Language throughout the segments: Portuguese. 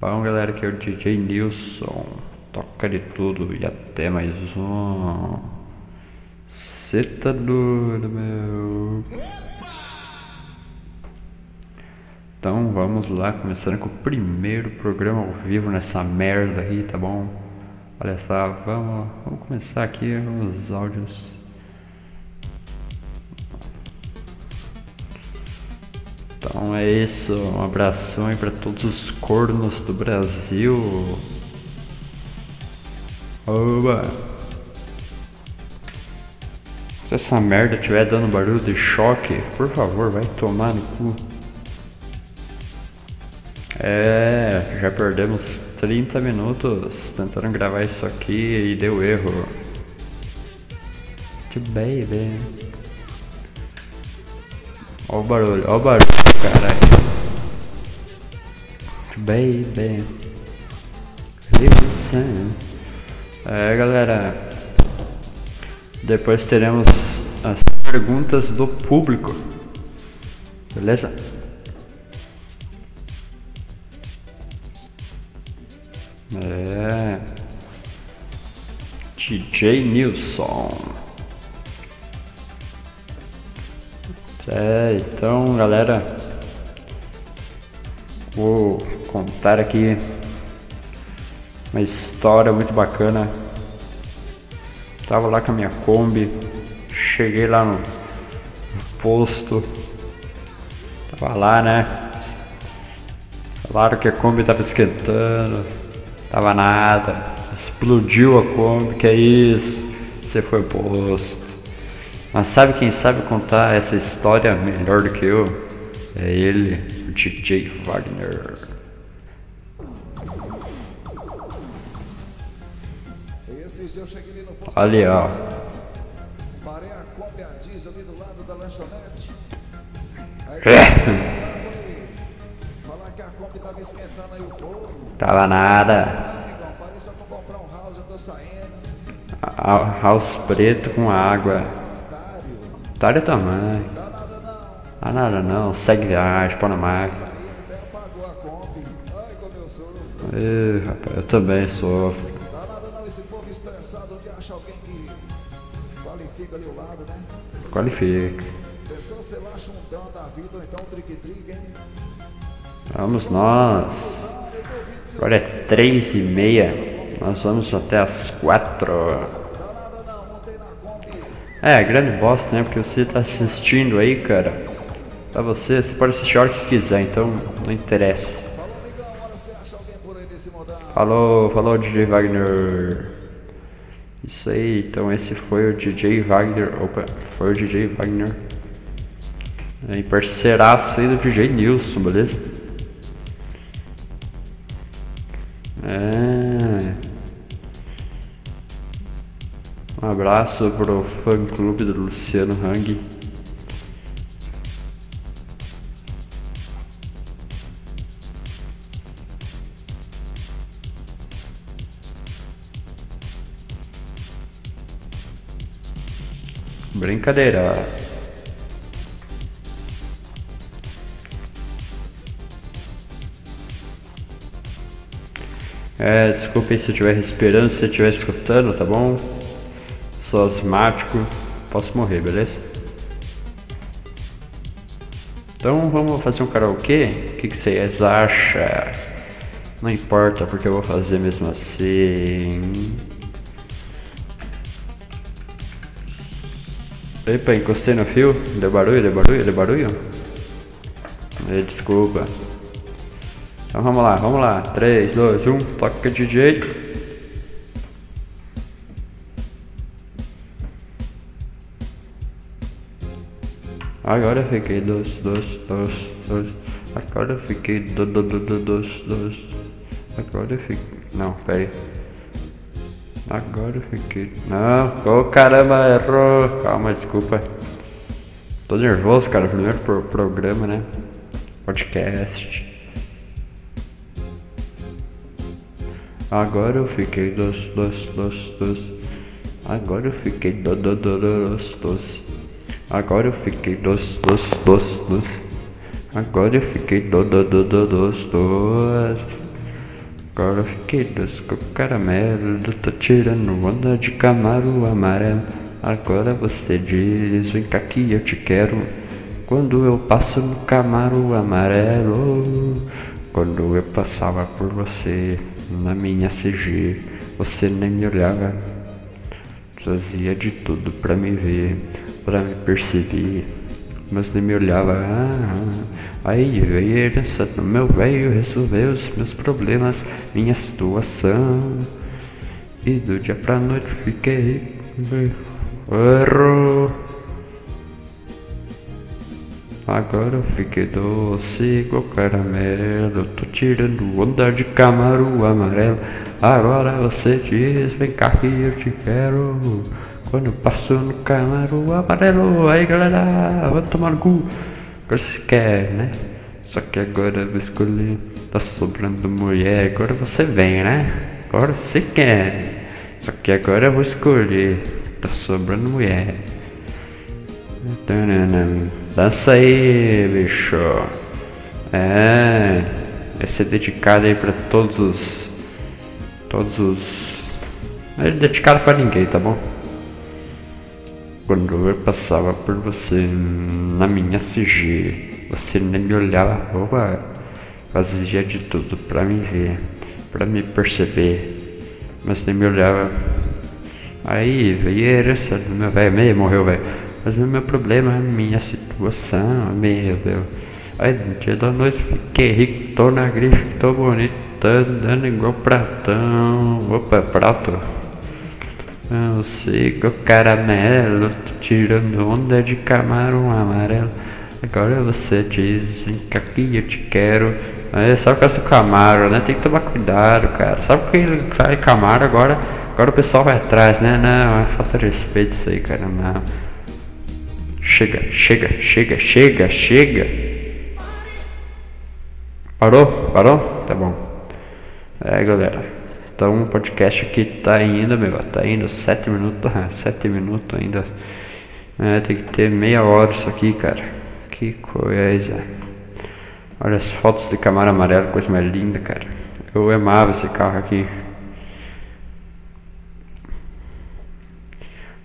Bom galera, aqui é o DJ Nilson, toca de tudo e até mais um. Cê tá doido, meu. Então vamos lá, começando com o primeiro programa ao vivo nessa merda aí, tá bom? Olha só, vamos, vamos começar aqui os áudios. Então é isso, um abração aí pra todos os cornos do Brasil. Oba! Se essa merda estiver dando barulho de choque, por favor, vai tomar no cu. É, já perdemos 30 minutos tentando gravar isso aqui e deu erro. Que baby. Ó o barulho, ó o barulho, caralho. Baby. É, galera. Depois teremos as perguntas do público. Beleza? É. DJ Nilson. É, então galera, vou contar aqui uma história muito bacana. Tava lá com a minha Kombi, cheguei lá no posto, tava lá né. Falaram que a Kombi tava esquentando, tava nada, explodiu a Kombi, que é isso? Você foi posto. Mas sabe quem sabe contar essa história melhor do que eu? É ele, o DJ Wagner. Olha, ó. É. Tava nada. House preto com água. Nada não. Ah, nada não. Segue viagem, pô na máquina. Ih, rapaz, eu também que qualifica? Vamos nós. Agora é três e meia. Nós vamos até as quatro. É, grande bosta, né? Porque você tá assistindo aí, cara. Pra você, você pode assistir a hora que quiser, então não interessa. Falou. Falou, DJ Wagner. Isso aí, então esse foi o DJ Wagner. Opa, foi o DJ Wagner. É, parceiraço aí do DJ Nilson, beleza? É. Um abraço pro fã clube do Luciano Hang. Brincadeira. É, desculpa aí se eu estiver respirando, se eu estiver escutando, tá bom? Sou asmático, posso morrer, beleza? Então vamos fazer um karaokê? O que, que vocês acham? Não importa, porque eu vou fazer mesmo assim. Epa, encostei no fio. Deu barulho, deu barulho, deu barulho? Eh, Desculpa. Então vamos lá, vamos lá. 3, 2, 1, toca DJ. Agora fiquei dos, dos, dos, dos. Agora fiquei do, do, do, do, dos, dos. Agora fiquei. Não, pera aí. Agora eu fiquei. Não, ô caramba, errou. Calma, desculpa. Tô nervoso, cara. Primeiro pro programa, né? Podcast. Agora eu fiquei dos, dos, dos, dos. Agora eu fiquei do, do, do, dos, dos. Agora eu fiquei dos, dos, dos, dos. Agora eu fiquei do, do, do, do, dos, dos. Agora eu fiquei doce com caramelo. Tô tirando onda de camaro amarelo. Agora você diz: Vem cá que eu te quero. Quando eu passo no camaro amarelo. Quando eu passava por você na minha CG, você nem me olhava. Fazia de tudo pra me ver, pra me perceber, mas nem me olhava. Ah, aí veio do meu velho, resolveu os meus problemas, minha situação. E do dia pra noite fiquei. Errou. Agora eu fiquei doce igual caramelo. Tô tirando onda de camaro amarelo. Agora você diz: Vem cá que eu te quero. Quando passo no camaro amarelo. Aí galera, vamos tomar no cu. Você quer, né? Só que agora eu vou escolher. Tá sobrando mulher. Agora você vem, né? Agora você quer. Só que agora eu vou escolher. Tá sobrando mulher. Dança aí, bicho. É. Esse é dedicado aí pra todos os. Todos os. É dedicado pra ninguém, tá bom? Quando eu passava por você na minha CG, você nem me olhava, opa, fazia de tudo pra me ver, pra me perceber, mas nem me olhava. Aí veio a herança do meu velho, meio morreu, velho. Mas o meu problema é minha situação, meu Deus. Aí no dia da noite fiquei rico, tô na grife, tô bonito, tô andando igual pratão. Opa, prato. Eu sigo caramelo, tô tirando onda de camarão amarelo. Agora você diz, que eu te quero. É só com essa Camaro, né? Tem que tomar cuidado, cara. Sabe que ele sai Camaro agora? Agora o pessoal vai atrás, né? Não, é falta de respeito isso aí, cara. Não. Chega, chega, chega, chega, chega. Parou? Parou? Tá bom. É, galera. Então o podcast aqui tá indo, meu. Tá indo sete minutos. Sete minutos ainda. É, tem que ter meia hora isso aqui, cara. Que coisa. Olha as fotos de Camaro amarelo, coisa mais linda, cara. Eu amava esse carro aqui.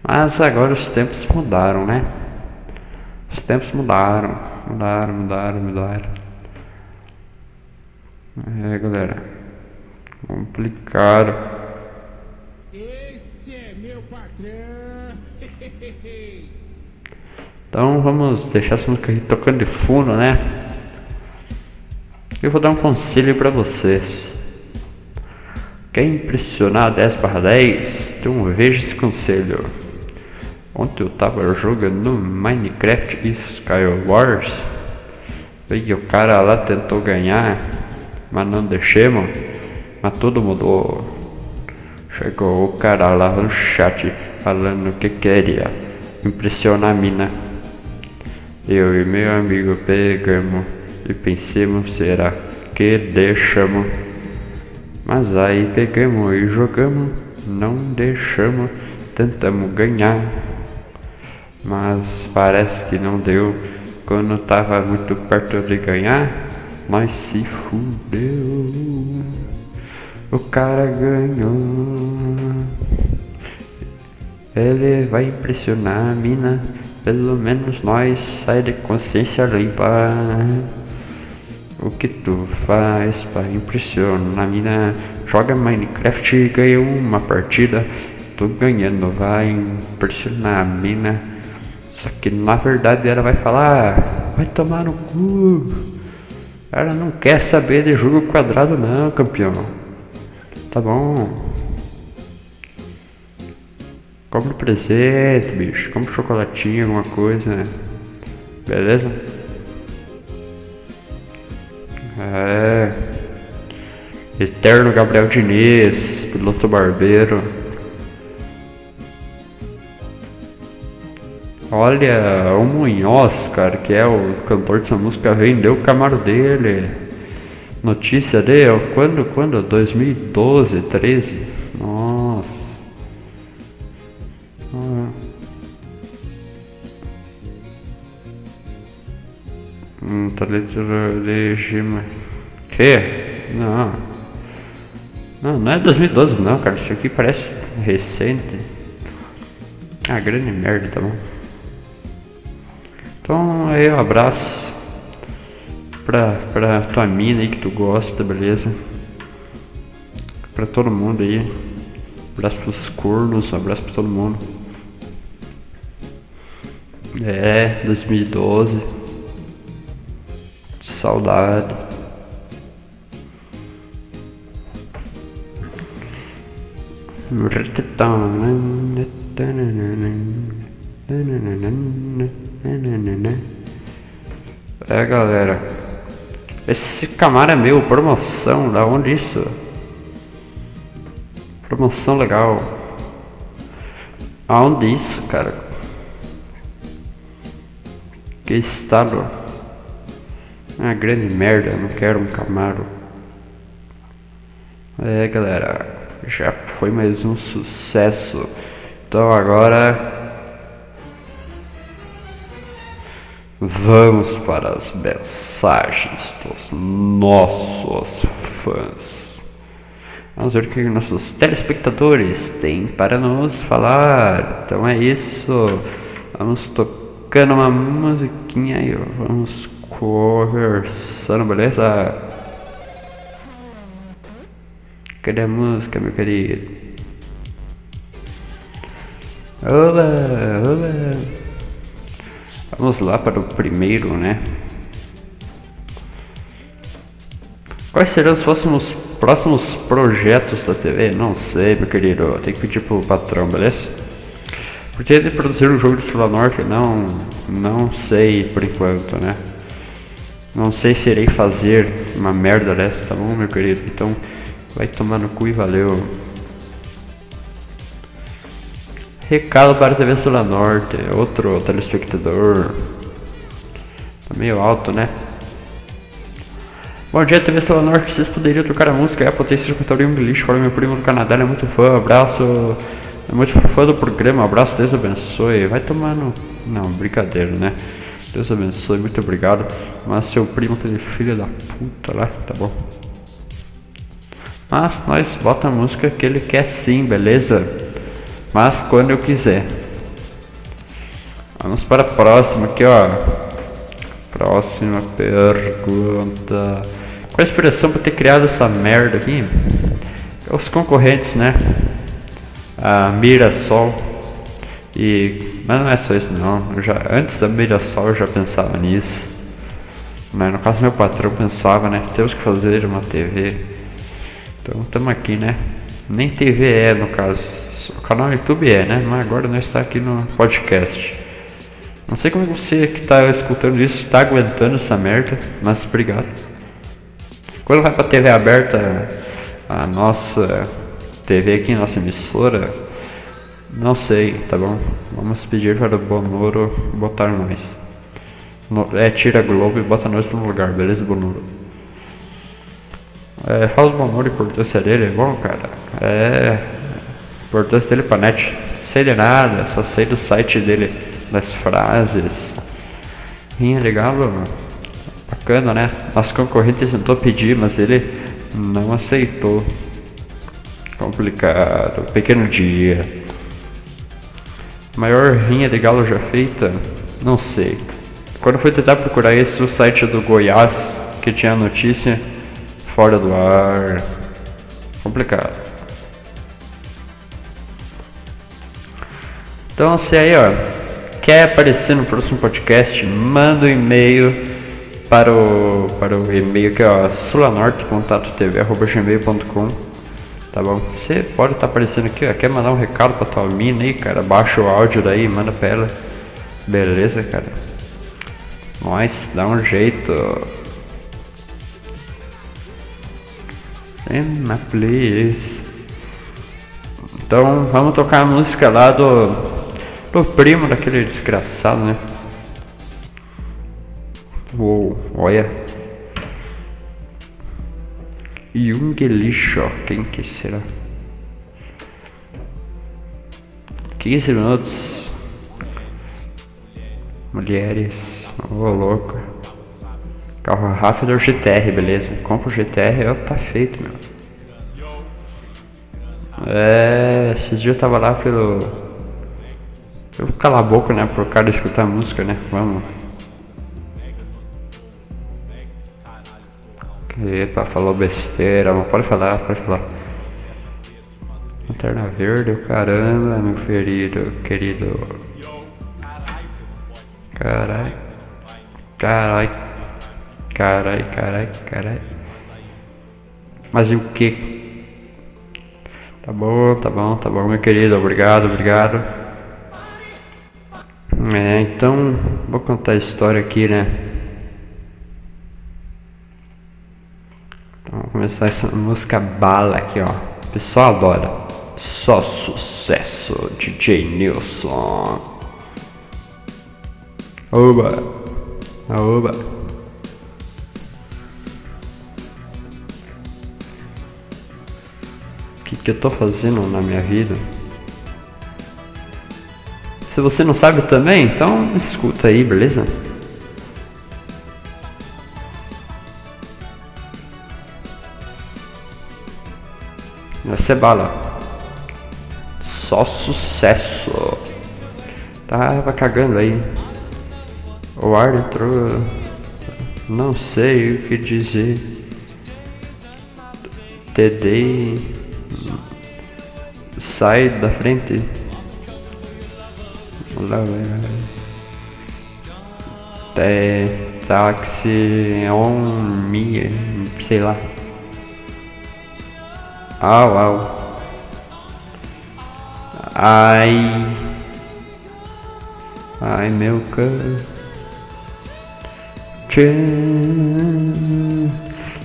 Mas agora os tempos mudaram, né? Os tempos mudaram, mudaram, mudaram, mudaram. É, galera. Complicado. Esse é meu patrão. Então vamos deixar essa música aí tocando de fundo, né? Eu vou dar um conselho pra vocês. Quer impressionar 10 para 10? Então veja esse conselho. Ontem eu tava jogando Minecraft Skywars. E o cara lá tentou ganhar, mas não deixamos. Mas tudo mudou. Chegou o cara lá no chat falando que queria impressionar a mina. Eu e meu amigo pegamos e pensamos será que deixamos. Mas aí pegamos e jogamos, não deixamos, tentamos ganhar. Mas parece que não deu. Quando tava muito perto de ganhar, nós se fudeu. O cara ganhou. Ele vai impressionar a mina. Pelo menos nós sai de consciência limpa. O que tu faz para impressionar a mina? Joga Minecraft e ganha uma partida. Tô ganhando, vai impressionar a mina. Só que na verdade ela vai falar, vai tomar no cu. Ela não quer saber de jogo quadrado não, campeão. Tá bom. Compre presente, bicho. Compre chocolatinho, alguma coisa. Beleza? É. Eterno Gabriel Diniz, piloto barbeiro. Olha, o Munhoz, cara, que é o cantor dessa música, vendeu o camaro dele. Notícia dele, quando, quando? 2012, 13? Nossa. Ah. Hum, tá legítima. Que? Não. Não, não é 2012 não, cara. Isso aqui parece recente. Ah, grande merda, tá bom. Então aí um abraço pra, pra tua mina aí que tu gosta, beleza? Pra todo mundo aí. Abraço pros cornos, um abraço pra todo mundo. É, 2012. Saudade. É galera, esse Camaro é meu, promoção, da onde isso? Promoção legal. Aonde isso, cara? Que estado? Ah, grande merda, não quero um Camaro. É galera, já foi mais um sucesso. Então agora vamos para as mensagens dos nossos fãs. Vamos ver o que nossos telespectadores têm para nos falar. Então é isso. Vamos tocando uma musiquinha e vamos conversando, beleza? Cadê a música, meu querido? Olá, olá. Vamos lá para o primeiro, né? Quais serão os próximos, próximos projetos da TV? Não sei, meu querido. Tem que pedir pro patrão, beleza? Porque de produzir um jogo de Sul Norte, não, não sei por enquanto, né? Não sei se irei fazer uma merda dessa, tá bom, meu querido? Então, vai tomar no cu e valeu. Recado para a TV Sul Norte, outro telespectador. Tá meio alto, né? Bom dia, TV Sul Norte. Vocês poderiam trocar a música? É a potência de um lixo. Fala meu primo do Canadá, ele é muito fã. Abraço. É muito fã do programa. Abraço, Deus abençoe. Vai tomar no. Não, brincadeira, né? Deus abençoe, muito obrigado. Mas seu primo, aquele filho da puta lá, tá bom? Mas nós bota a música que ele quer sim, beleza? Mas quando eu quiser. Vamos para a próxima aqui, ó. Próxima pergunta. Qual a inspiração para ter criado essa merda aqui? Os concorrentes, né? A Mirassol. E. Mas não é só isso não. Eu já, antes da Mirassol eu já pensava nisso. Mas no caso meu patrão pensava, né? Temos que fazer uma TV. Então estamos aqui, né? Nem TV é no caso. Canal YouTube é, né? Mas agora nós está aqui no podcast. Não sei como você que está escutando isso está aguentando essa merda, mas obrigado. Quando vai para TV aberta, a nossa TV aqui, nossa emissora, não sei, tá bom? Vamos pedir para o Bonoro botar nós. No, é, tira a Globo e bota nós no lugar, beleza, Bonoro? É, fala do Bonoro importância dele, é bom, cara. É. Importância dele pra net, sei de nada, só sei do site dele, das frases. Rinha legal, bacana, né? Nosso concorrente tentou pedir, mas ele não aceitou. Complicado, pequeno dia. Maior rinha de galo já feita? Não sei. Quando fui tentar procurar esse o site do Goiás, que tinha a notícia fora do ar. Complicado. Então você aí, ó, quer aparecer no próximo podcast, manda um e-mail para o, para o e-mail que é ó, sulanorte.tv.gmail.com Tá bom? Você pode estar tá aparecendo aqui, ó, quer mandar um recado pra tua mina aí, cara, baixa o áudio daí, manda pra ela. Beleza, cara? Nós, dá um jeito. Emma, please. Então, vamos tocar a música lá do do primo daquele desgraçado, né? Uou, olha. Jungelixo, quem que será? 15 minutos. Mulheres, ô oh, louco. Carro rápido GTR, beleza. Compra o GTR, ó, tá feito, meu. É, esses dias eu tava lá pelo. Eu vou calar a boca, né? Pro cara escutar música, né? Vamos. Epa, falou besteira, mas pode falar, pode falar. Lanterna verde, o caramba, meu ferido, querido. Carai. Carai. Carai, carai, carai. Mas e o que? Tá bom, tá bom, tá bom, meu querido. Obrigado, obrigado. É, então, vou contar a história aqui, né? Então, vamos começar essa música bala aqui, ó. O pessoal adora. Só sucesso, DJ Nilson. Oba! Oba! O que, que eu tô fazendo na minha vida? Se você não sabe também, então escuta aí, beleza? Essa é bala. Só sucesso. Tava cagando aí. O ar entrou. Não sei o que dizer. TD. Sai da frente. Lá, é, táxi on me, sei lá. Au, au. Ai. Ai, meu cão.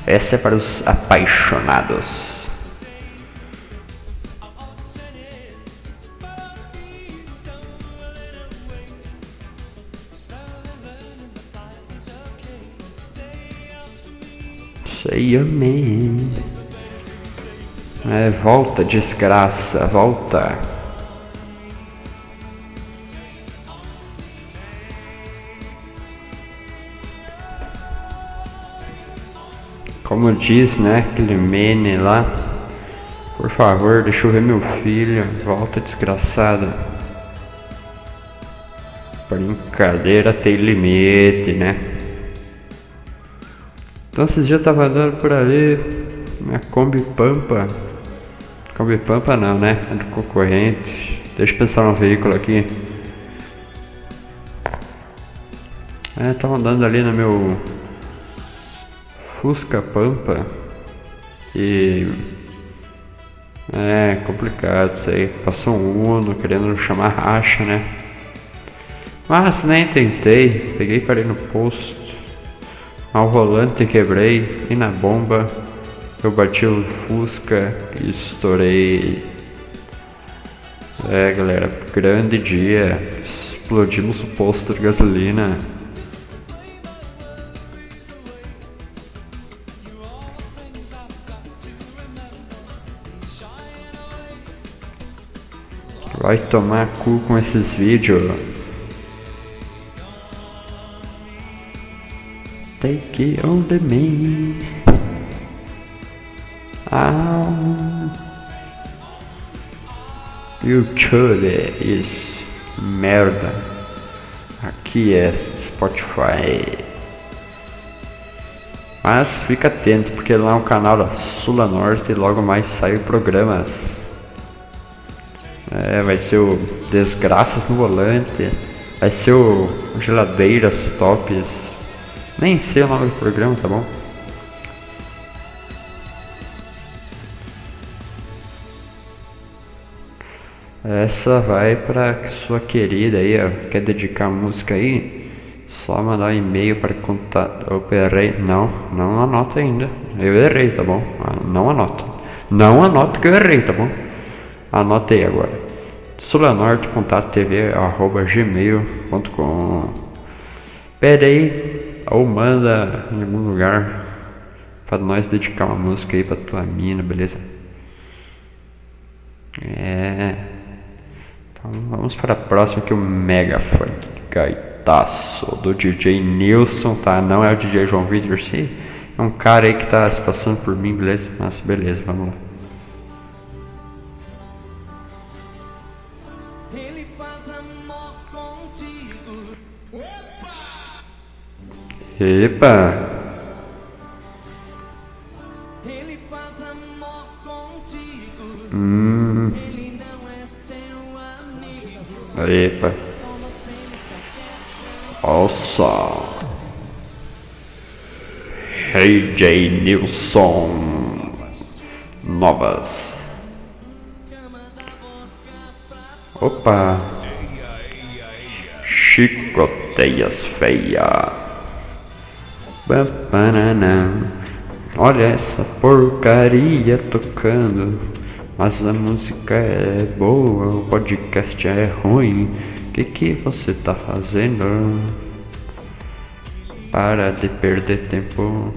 Essa é para os apaixonados. Say amém. É, volta, desgraça, volta. Como diz, né, aquele mene lá. Por favor, deixa eu ver meu filho. Volta, desgraçada. Brincadeira tem limite, né? Então esses dias eu tava andando por ali, minha Kombi Pampa. Kombi Pampa não, né? É do concorrente. Deixa eu pensar no veículo aqui. É, tava andando ali no meu Fusca Pampa. E. É complicado isso aí. Passou um Uno querendo chamar racha, né? Mas nem tentei. Peguei e parei no posto. Ao volante quebrei e na bomba eu bati o Fusca e estourei. É galera, grande dia. Explodimos o posto de gasolina. Vai tomar cu com esses vídeos. Take it on the me. Ah. YouTube is merda. Aqui é Spotify. Mas fica atento, porque lá é um canal da Sula Norte e logo mais saem programas. É, vai ser o Desgraças no Volante. Vai ser o Geladeiras Tops. Nem sei o nome do programa, tá bom? Essa vai para sua querida aí, ó. Quer dedicar música aí? Só mandar um e-mail para contato. Opa, errei. Não, não anota ainda. Eu errei, tá bom? Ah, não anota. Não anota que eu errei, tá bom? Anotei agora. Sulanorte, contato TV, arroba gmail.com. Pede aí, ou manda em algum lugar para nós dedicar uma música aí pra tua mina, beleza? É. Então vamos para a próxima que o Mega Funk Gaitaço do DJ Nilson, tá? Não é o DJ João Vitor, sim. É um cara aí que tá se passando por mim, beleza? Mas beleza, vamos lá. Epa! Ele faz amor contigo. Hum, Ele não é seu amigo. epa! Nossa! Hey J. Nilson! Novas! Opa! Chicoteias feia! Olha essa porcaria tocando. Mas a música é boa, o podcast é ruim. Que que você tá fazendo? Para de perder tempo.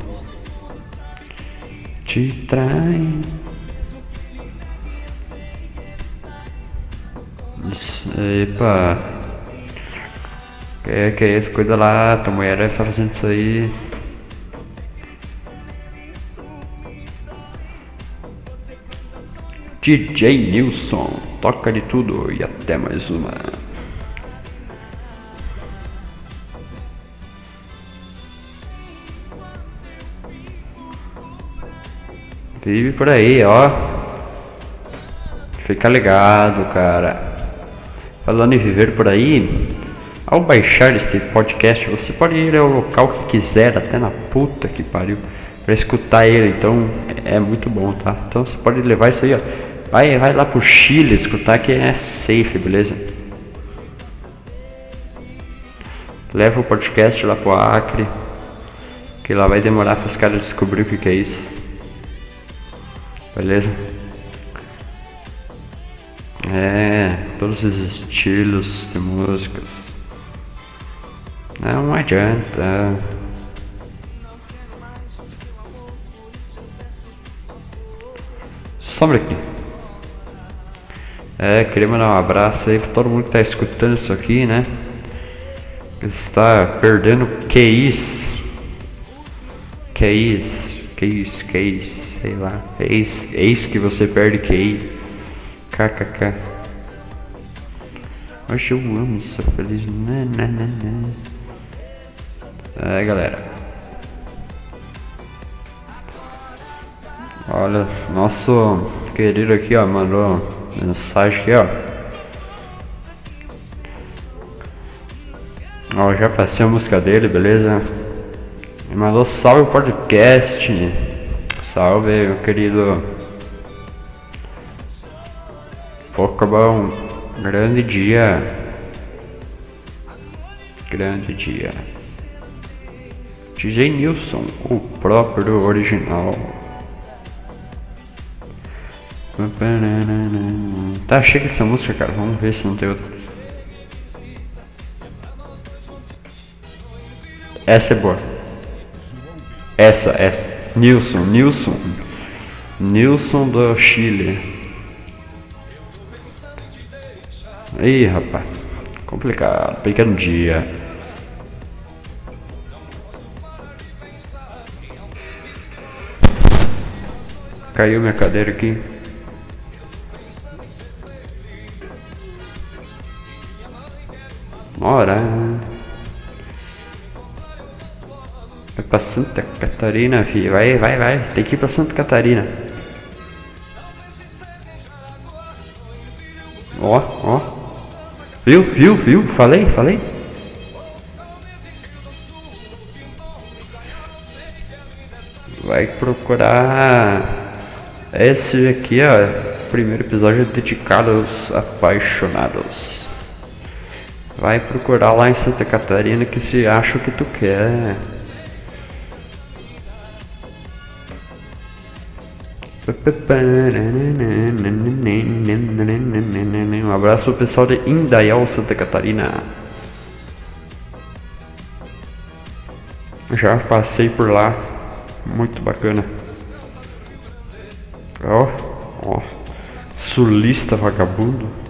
Te. Isso, Epa. Que que é isso? Cuida lá, tua mulher estar fazendo isso aí. DJ Nilson, toca de tudo e até mais uma. Vive por aí, ó. Fica ligado, cara. Falando em viver por aí, ao baixar este podcast, você pode ir ao local que quiser, até na puta que pariu, pra escutar ele. Então é muito bom, tá? Então você pode levar isso aí, ó. Vai, vai lá pro Chile escutar que é safe, beleza? Leva o podcast lá pro Acre, que lá vai demorar para os caras descobrir o que, que é isso. Beleza? É, todos os estilos de músicas. Não adianta. Sobre aqui. É, queria mandar um abraço aí pra todo mundo que tá escutando isso aqui, né? Está perdendo QIs. QIs. QIs, QIs, sei lá. Eis, eis que você perde QI. KKK. Hoje eu amo ser feliz. Né, né, né, né. É, galera. Olha, nosso querido aqui, ó, mandou mensagem aqui, ó. Ó, já passei a música dele, beleza? Ele mandou salve podcast. Salve, meu querido. Pouco bom. Grande dia. Grande dia. DJ Nilson, o próprio original. Tá, chega dessa música, cara. Vamos ver se não tem outra. Essa é boa. Essa, essa. Nilson, Nilson. Nilson do Chile. Ih, rapaz. Complicado. Pequeno dia. Caiu minha cadeira aqui. Vai pra Santa Catarina, filho. Vai, vai, vai. Tem que ir pra Santa Catarina. Ó, ó. Viu, viu, viu? Falei, falei. Vai procurar. Esse aqui, ó. Primeiro episódio dedicado aos apaixonados. Vai procurar lá em Santa Catarina que se acha o que tu quer. Um abraço pro pessoal de Indaial, Santa Catarina. Já passei por lá. Muito bacana. Ó, ó. Sulista vagabundo.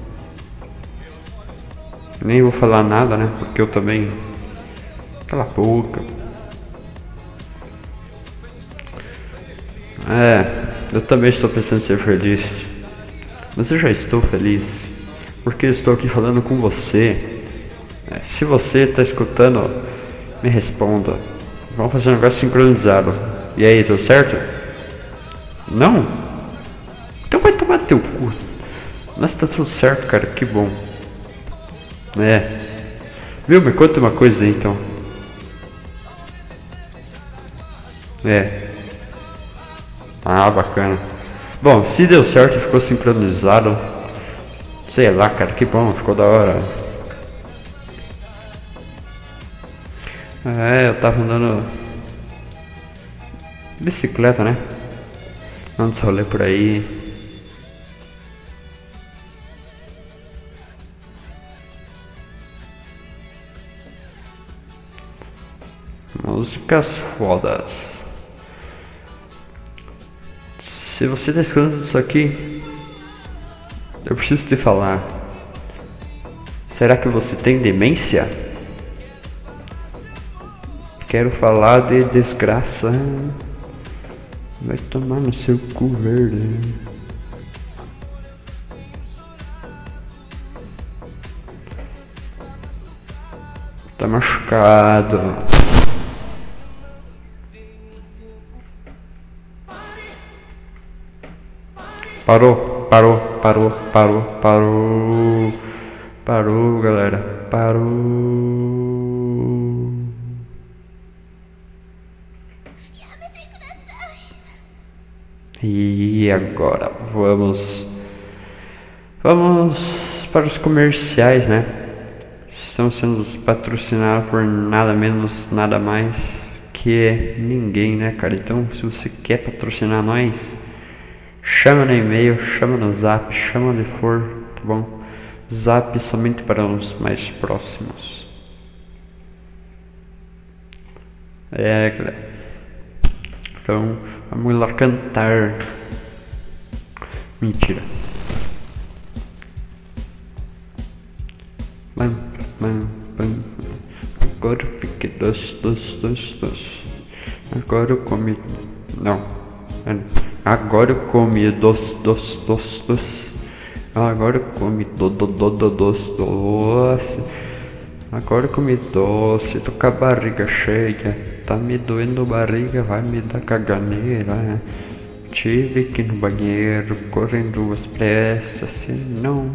Nem vou falar nada, né? Porque eu também. Cala a boca. É, eu também estou pensando em ser feliz. Mas eu já estou feliz. Porque eu estou aqui falando com você. É, se você está escutando, me responda. Vamos fazer um negócio sincronizado. E aí, tudo certo? Não? Então vai tomar teu cu. Mas tá tudo certo, cara, que bom. É. Viu? Me conta uma coisa aí então. É. Ah, bacana. Bom, se deu certo ficou sincronizado. Sei lá, cara, que bom, ficou da hora. É, eu tava andando bicicleta, né? Dando rolê por aí. Músicas fodas. Se você está escutando isso aqui, eu preciso te falar. Será que você tem demência? Quero falar de desgraça. Vai tomar no seu cu verde. Tá machucado. Parou, parou, parou, parou, parou. Parou, galera. Parou. E agora vamos vamos para os comerciais, né? Estamos sendo patrocinados por nada menos, nada mais que ninguém, né, cara? Então, se você quer patrocinar nós, chama no e-mail, chama no zap, chama onde for, tá bom? Zap somente para os mais próximos. É, galera. Então, vamos lá cantar. Mentira. Bam, bam, bam. Agora eu fiquei doce, doce, doce, doce. Agora eu comi. Não. Agora eu comi doce, doce, doce, doce. Agora eu comi do, do, do, do, doce, doce. Agora eu comi doce, tô com a barriga cheia. Tá me doendo a barriga, vai me dar caganeira. Tive que ir no banheiro, correndo duas pressas, senão.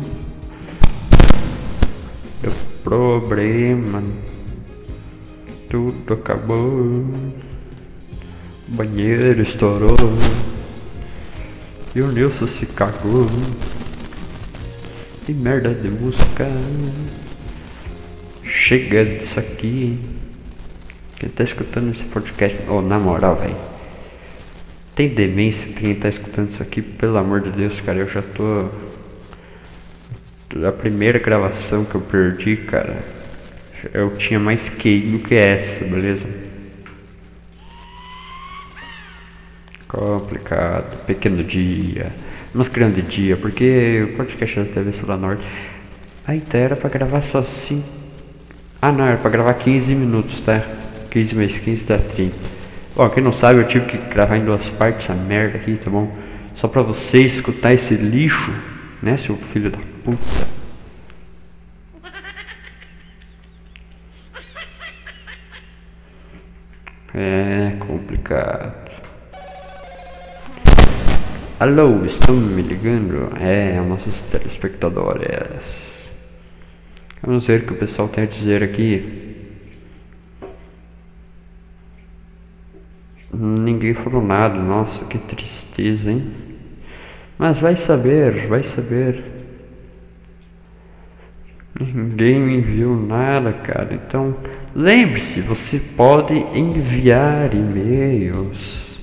Deu problema. Tudo acabou. O banheiro estourou. E o Nilson se cagou. Que merda de música. Chega disso aqui. Quem tá escutando esse podcast, oh, na moral, velho. Tem demência quem tá escutando isso aqui, pelo amor de Deus, cara. Eu já tô. A primeira gravação que eu perdi, cara. Eu tinha mais QI do que essa, beleza? Complicado. Pequeno dia mas grande dia, porque o podcast da TV Sul Norte. A ideia era pra gravar só assim. Ah não, era pra gravar 15 minutos, tá? 15 mais 15 dá 30. Bom, quem não sabe, eu tive que gravar em duas partes essa merda aqui, tá bom? Só pra você escutar esse lixo, né, seu filho da puta. É complicado. Alô, estão me ligando? É, nossos telespectadores. Vamos ver o que o pessoal tem a dizer aqui. Ninguém falou nada, nossa, que tristeza, hein? Mas vai saber, vai saber. Ninguém me enviou nada, cara. Então, lembre-se, você pode enviar e-mails.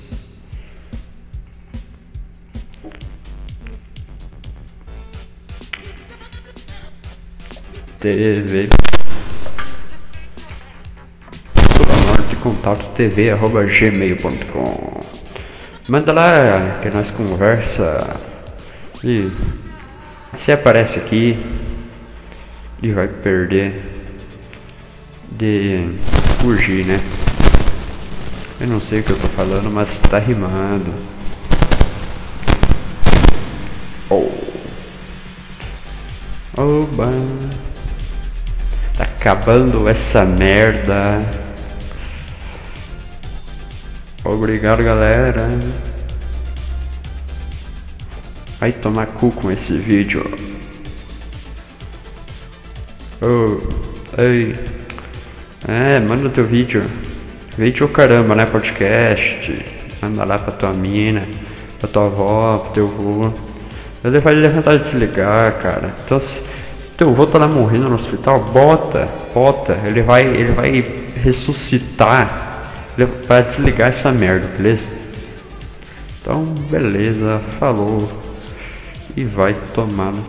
TV. Norte contato tv arroba gmail.com Manda lá que nós conversa e você aparece aqui e vai perder de fugir, né? Eu não sei o que eu tô falando, mas tá rimando. Oh. Oba. Acabando essa merda. Obrigado, galera. Vai tomar cu com esse vídeo. Oh, ei. É, manda teu vídeo. Vídeo caramba, né? Podcast. Manda lá pra tua mina, pra tua avó, pro teu avô. Ele vai levantar e desligar, cara. Então, se teu avô tá lá morrendo no hospital, bota, bota. Ele vai, ele vai ressuscitar. Vai desligar essa merda, beleza? Então, beleza, falou. E vai tomar no